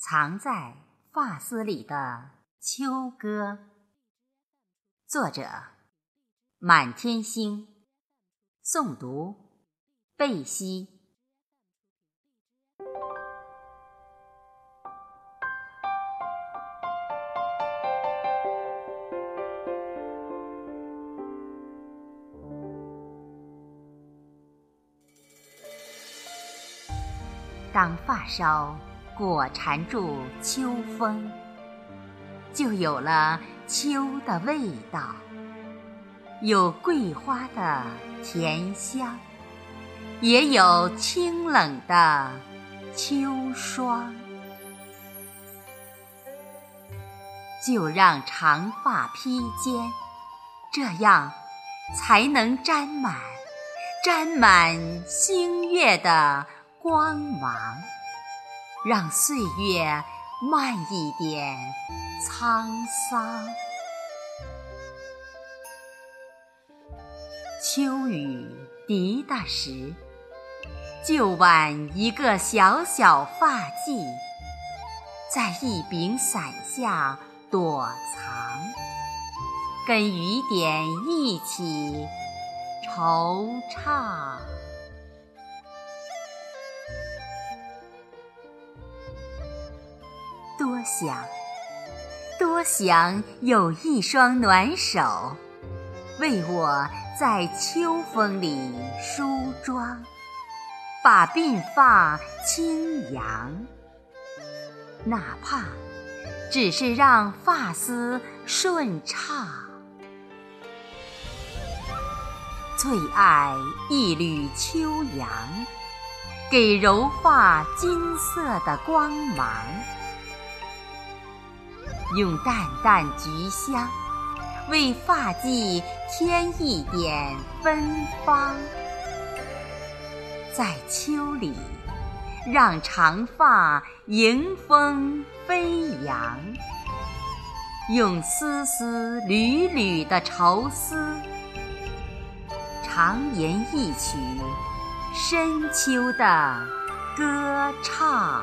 藏在发丝里的秋歌，作者：满天星，诵读：贝西。当发梢果缠住秋风，就有了秋的味道，有桂花的甜香，也有清冷的秋霜。就让长发披肩，这样才能沾满，沾满星月的。光芒，让岁月慢一点沧桑。秋雨滴答时，就挽一个小小发髻，在一柄伞下躲藏，跟雨点一起惆怅。想，多想有一双暖手，为我在秋风里梳妆，把鬓发轻扬。哪怕只是让发丝顺畅。最爱一缕秋阳，给柔发金色的光芒。用淡淡菊香，为发髻添一点芬芳。在秋里，让长发迎风飞扬。用丝丝缕缕的愁思，长吟一曲深秋的歌唱。